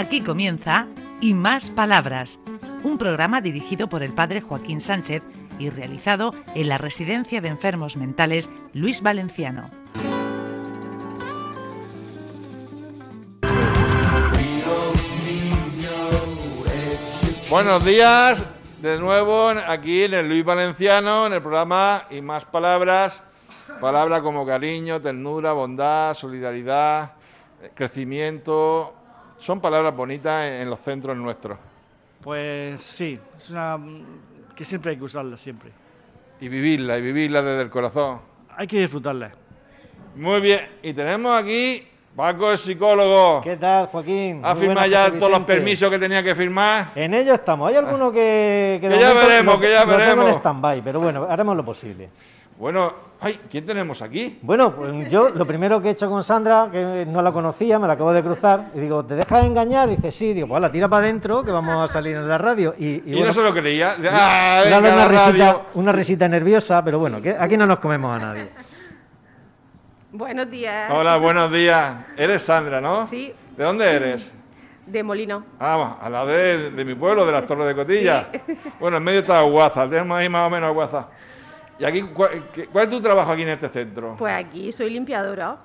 Aquí comienza Y Más Palabras, un programa dirigido por el padre Joaquín Sánchez y realizado en la Residencia de Enfermos Mentales Luis Valenciano. Buenos días, de nuevo aquí en el Luis Valenciano, en el programa Y Más Palabras. Palabras como cariño, ternura, bondad, solidaridad, crecimiento. Son palabras bonitas en los centros nuestros. Pues sí, es una que siempre hay que usarla, siempre. Y vivirla, y vivirla desde el corazón. Hay que disfrutarla. Muy bien, y tenemos aquí Paco, el psicólogo. ¿Qué tal, Joaquín? ¿Ha Muy firmado ya todos los permisos que tenía que firmar? En ello estamos. Hay alguno que... de Que ya veremos, lo- que ya lo tengo veremos. en stand-by, pero bueno, haremos lo posible. Bueno, ay, ¿quién tenemos aquí? Bueno, pues yo lo primero que he hecho con Sandra, que no la conocía, me la acabo de cruzar, y digo, ¿te dejas engañar? dice, sí, digo, pues la tira para adentro, que vamos a salir en la radio. Y, y Y, bueno, no se lo creía. Ah, le ha dado venga, una risita, radio. una risita nerviosa, pero bueno, que aquí no nos comemos a nadie. Buenos días. Hola, buenos días. Eres Sandra, ¿no? Sí. ¿De dónde eres? De Molino. Ah, a la de, de mi pueblo, de las Torres de Cotilla. Bueno, en medio está Guaza, tenemos ahí más o menos Guaza. ¿Y aquí, cuál, cuál es tu trabajo aquí en este centro? Pues aquí soy limpiadora.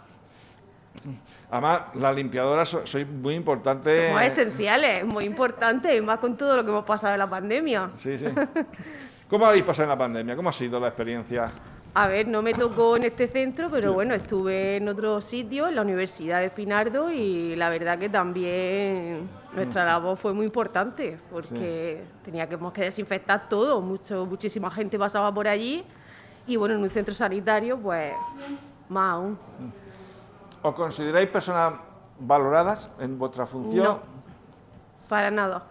Además, las limpiadoras so- soy muy importante. Somos esenciales, muy importantes, y más con todo lo que hemos pasado de la pandemia. Sí, sí. ¿Cómo habéis pasado en la pandemia? ¿Cómo ha sido la experiencia? A ver, no me tocó en este centro, pero bueno, estuve en otro sitio, en la Universidad de Espinardo, y la verdad que también nuestra labor fue muy importante, porque teníamos que desinfectar todo, mucho, muchísima gente pasaba por allí, y bueno, en un centro sanitario, pues más aún. ¿Os consideráis personas valoradas en vuestra función? No, para nada.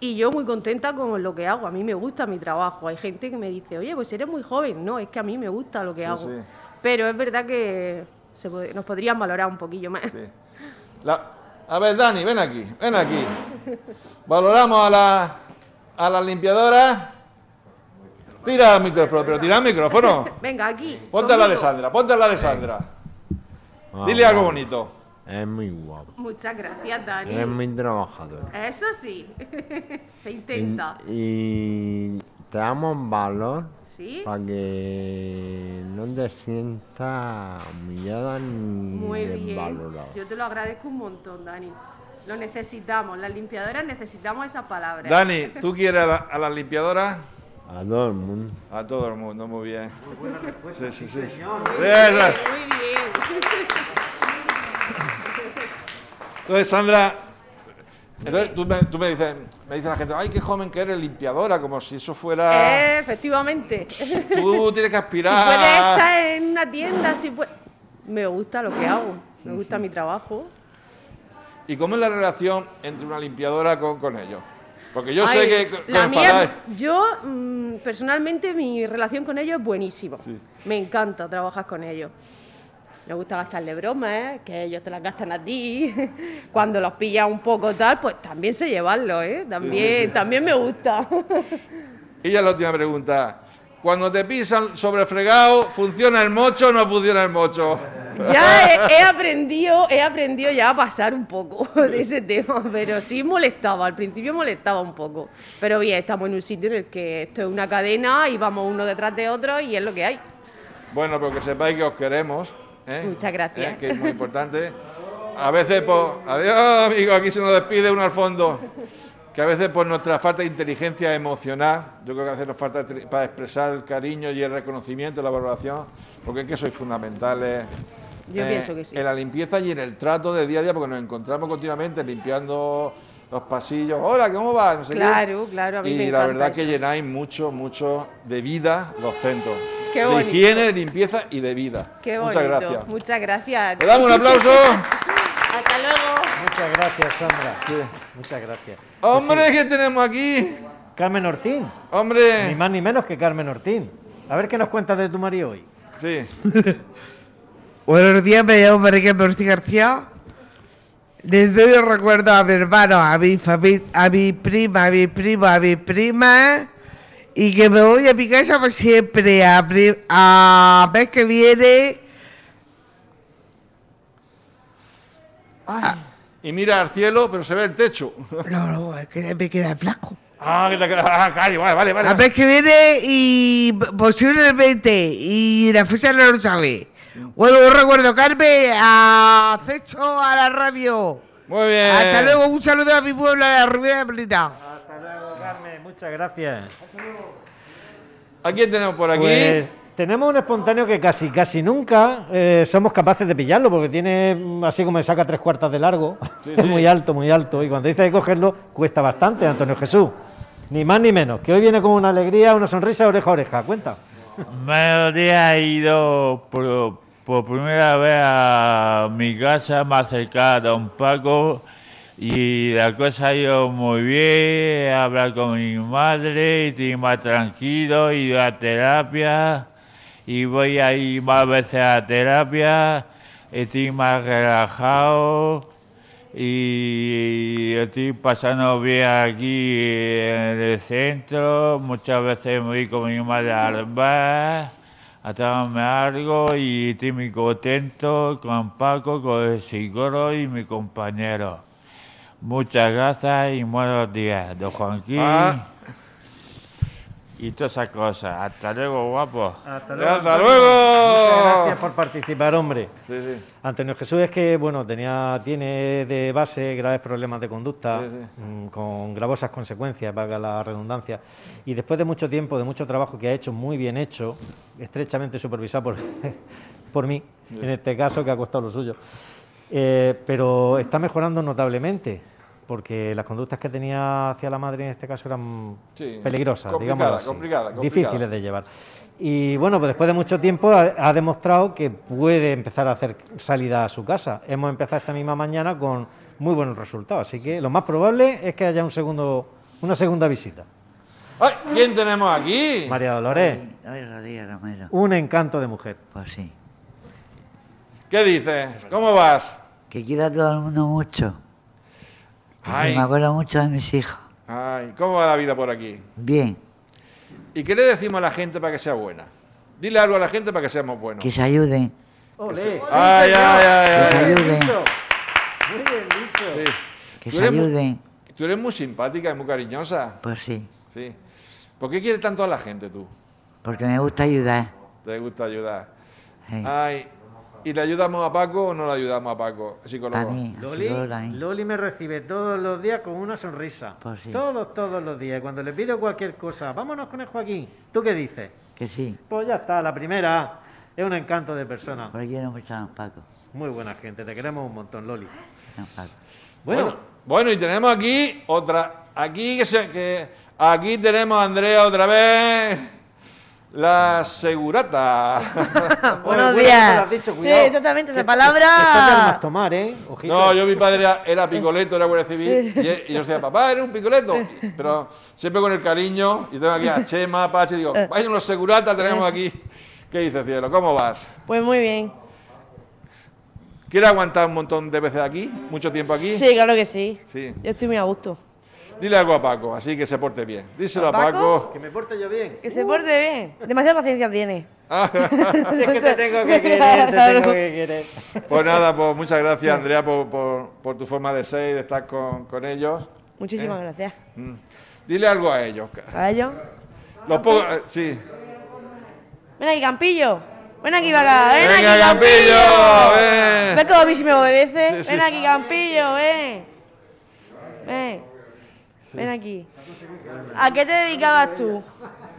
Y yo muy contenta con lo que hago. A mí me gusta mi trabajo. Hay gente que me dice, oye, pues eres muy joven. No, es que a mí me gusta lo que Sí, hago. sí. Pero es verdad que se pod- nos podrían valorar un poquillo más. Sí. La- A ver, Dani, ven aquí, ven aquí. Valoramos a la, a las limpiadoras. Tira el micrófono, pero tira el micrófono. Venga, aquí. Ponte a la de. Sandra, ponte a la de Sandra. Dile algo bonito. Es muy guapo. Muchas gracias, Dani. Es muy trabajador. Eso sí, se intenta. Y, y te damos valor ¿Sí? para que no te sientas humillada ni Muy bien. Yo te lo agradezco un montón, Dani. Lo necesitamos. Las limpiadoras necesitamos esas palabras. Dani, ¿tú quieres a, la- a las limpiadoras? A todo el mundo. A todo el mundo, muy bien. Sí, sí, sí. sí. Muy Eso. bien, muy bien. Entonces, Sandra, entonces tú, me, tú me dices, me dice la gente, ay, qué joven que eres limpiadora, como si eso fuera... Eh, efectivamente. Tú tienes que Si aspirar... puedes estar en una tienda, si puedes... Me gusta lo que hago, me gusta mi trabajo. ¿Y cómo es la relación entre una limpiadora con, con ellos? Porque yo Ay, sé que la mía, yo mm, personalmente mi relación con ellos es buenísima. Sí. Me encanta trabajar con ellos. Me gusta gastarle bromas, ¿eh? que ellos te las gastan a ti. Cuando los pillas un poco tal, pues también sé llevarlo, ¿eh? También, sí. también me gusta. Y ya la última pregunta. Cuando te pisan sobre fregado, ¿funciona el mocho o no funciona el mocho? Ya he, he aprendido, he aprendido ya a pasar un poco de ese tema, pero sí molestaba, al principio molestaba un poco. Pero bien, estamos en un sitio en el que esto es una cadena y vamos uno detrás de otro y es lo que hay. Bueno, pero que sepáis que os queremos. ¿eh? Muchas gracias. ¿Eh? Que es muy importante. A veces, pues, adiós, amigo, aquí se nos despide uno al fondo. Que a veces, por nuestra falta de inteligencia emocional, yo creo que a veces nos falta para expresar el cariño y el reconocimiento, la valoración, porque es que sois fundamentales. Yo eh, pienso que sí. En la limpieza y en el trato de día a día, porque nos encontramos continuamente limpiando los pasillos. Hola, ¿cómo va? No sé qué. Claro, claro, a mí y me la verdad que llenáis mucho, mucho de vida los centros. Qué de bonito. higiene, de limpieza y de vida. Qué bonito. Muchas gracias. Muchas gracias. Le damos un aplauso. Hasta luego. Muchas gracias, Sandra. Muchas gracias. Hombre, ¿qué tenemos aquí? Carmen Ortín, ni Hombre. más ni menos que Carmen Ortín. A ver qué nos cuentas de tu marido hoy. Sí. Buenos días, me llamo María Martí García. Les doy un recuerdo a mi hermano, a mi familia, a mi prima, a mi primo, a mi prima. Y que me voy a mi casa para siempre. A, a mes que viene. Ay. Y mira al cielo, pero se ve el techo. No, no, es que me queda flaco. Ah, que te queda- ah, calla, vale, vale, vale. La vez que viene y posiblemente, y la fecha no lo sabe. Bueno, un recuerdo, Carmen, a Acecho, a la radio. Muy bien. Hasta luego, un saludo a mi pueblo, a la Ribera de Plina. Hasta luego, Carmen. Muchas gracias. ¿A quién tenemos por aquí? Pues tenemos un espontáneo que casi, casi nunca eh, somos capaces de pillarlo, porque tiene, mm, así como me saca tres cuartas de largo, Sí, es sí. muy alto, muy alto, y cuando dice de cogerlo, cuesta bastante, Antonio Jesús. Ni más ni menos, que hoy viene con una alegría, una sonrisa oreja a oreja. Cuenta. Días, he ido por, por primera vez a mi casa más cercana a Don Paco y la cosa ha ido muy bien, he hablado con mi madre, estoy más tranquilo, he ido a terapia y voy a ir más veces a terapia, estoy más relajado y estoy pasando bien aquí en el centro. Muchas veces me voy con mi madre al bar a tomarme algo y estoy muy contento con Paco, con el psicólogo y mi compañero. Muchas gracias y buenos días, don Joaquín. Ah. Y todas esas cosas. Hasta luego, guapo. Hasta ¡Hasta luego! Muchas gracias por participar, hombre. Sí, sí. Antonio Jesús es que, bueno, tenía, tiene de base graves problemas de conducta, Sí, mm, con gravosas consecuencias, valga la redundancia. Y después de mucho tiempo, de mucho trabajo que ha hecho, muy bien hecho, estrechamente supervisado por, por mí, en este caso, que ha costado lo suyo, eh, pero está mejorando notablemente, porque las conductas que tenía hacia la madre en este caso eran Sí, peligrosas, complicada, digamos así, complicada, complicada. difíciles de llevar. Y bueno, pues después de mucho tiempo ha, ha demostrado que puede empezar a hacer salida a su casa. Hemos empezado esta misma mañana con muy buenos resultados, así que lo más probable es que haya un segundo, una segunda visita. Ay, ¿Quién tenemos aquí? María Dolores, Buenos días, Romero. un encanto de mujer. Pues sí. ¿Qué dices? ¿Cómo vas? Que quiero a todo el mundo mucho. Que Ay, me acuerdo mucho de mis hijos. ay, ¿cómo va la vida por aquí? Bien. ¿Y qué le decimos a la gente para que sea buena? Dile algo a la gente para que seamos buenos. Que se ayuden. ¡Olé! Ay, ay, ay, Que se ay, ay. ayuden. Muy bien dicho. Sí. Que Tú se ayuden. Tú eres muy simpática y muy cariñosa. Pues sí. Sí. ¿Por qué quieres tanto a la gente tú? Porque me gusta ayudar. Te gusta ayudar. Sí. Ay, ¿y le ayudamos a Paco o no le ayudamos a Paco, psicólogo? A mí. Loli, también. Loli me recibe todos los días con una sonrisa. Pues sí. Todos, todos los días. Cuando le pido cualquier cosa, vámonos con el Joaquín. ¿Tú qué dices? Que sí. Pues ya está, la primera es un encanto de persona. Porque quiero mucho a Paco. Muy buena gente, te queremos un montón, Loli. Don Paco. Bueno, Bueno, bueno, y tenemos aquí otra. Aquí que, se- que aquí tenemos a Andrea otra vez. La segurata. Buenos días. lo has dicho, sí, exactamente, esa palabra. tomar, ¿eh? Ojito. No, yo mi padre era, era picoleto, era guardia civil, y, y yo decía, papá, eres un picoleto. Pero siempre con el cariño, y tengo aquí a Chema, Pache, y digo, vaya unos seguratas tenemos aquí. ¿Qué dices, cielo? ¿Cómo vas? Pues muy bien. ¿Quieres aguantar un montón de veces aquí? ¿Mucho tiempo aquí? Sí, claro que sí. Sí. Yo estoy muy a gusto. Dile algo a Paco, así que se porte bien. Díselo a ¿A Paco? Paco. Que me porte yo bien. Que se porte bien. Demasiada paciencia tiene. Si es que te tengo que querer, te Claro. tengo que querer. Pues nada, pues muchas gracias, Andrea, por, por- por tu forma de ser y de estar con, con ellos. Muchísimas ¿Eh? gracias. Mm. Dile algo a ellos. A ellos. Los pocos, eh, sí. Ven aquí, Campillo. Ven aquí, vaca. Ven Venga, aquí, Campillo, ven. Ven como a mí si me obedece. Sí, sí. Ven aquí, Campillo, ven. Ven. Ven aquí. ¿A qué te dedicabas tú?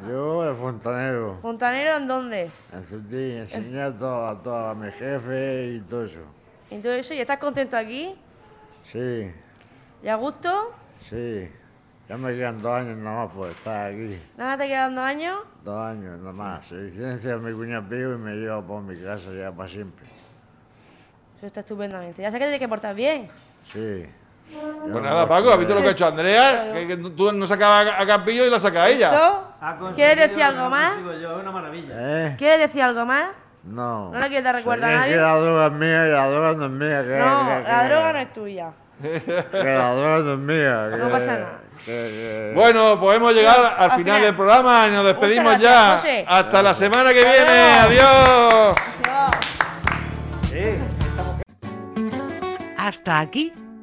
Yo, de fontanero, ¿Fontanero en dónde? estudié, enseñé a todo, a, todo, a mi jefe y todo eso. ¿Y todo eso? ¿Y estás contento aquí? Sí, ¿Y a gusto? sí. Ya me quedan dos años nada más por estar aquí. ¿Nada más te quedan dos años? Dos años nada más. Se licencia mi cuñado y me lleva por mi casa ya para siempre. Eso está estupendamente. Ya sé que te tienes que portar bien. Sí. Pues nada, Paco, ¿has visto lo que ha hecho Andrea? Que, que tú no sacabas a, Campillo y la saca a ella. ¿Quieres decir algo no más? consigo yo, es una maravilla. ¿Eh? ¿Quieres decir algo más? No. ¿No le quieres dar recuerdo a nadie? Que la droga es mía y la droga no es mía. Que, No, que- la que- droga no es tuya. Que la droga no es mía. No pasa nada. Bueno, podemos llegar al Al final final. del programa y nos despedimos Muchas ya. gracias, José. Hasta la semana que viene. luego. Adiós. Hasta aquí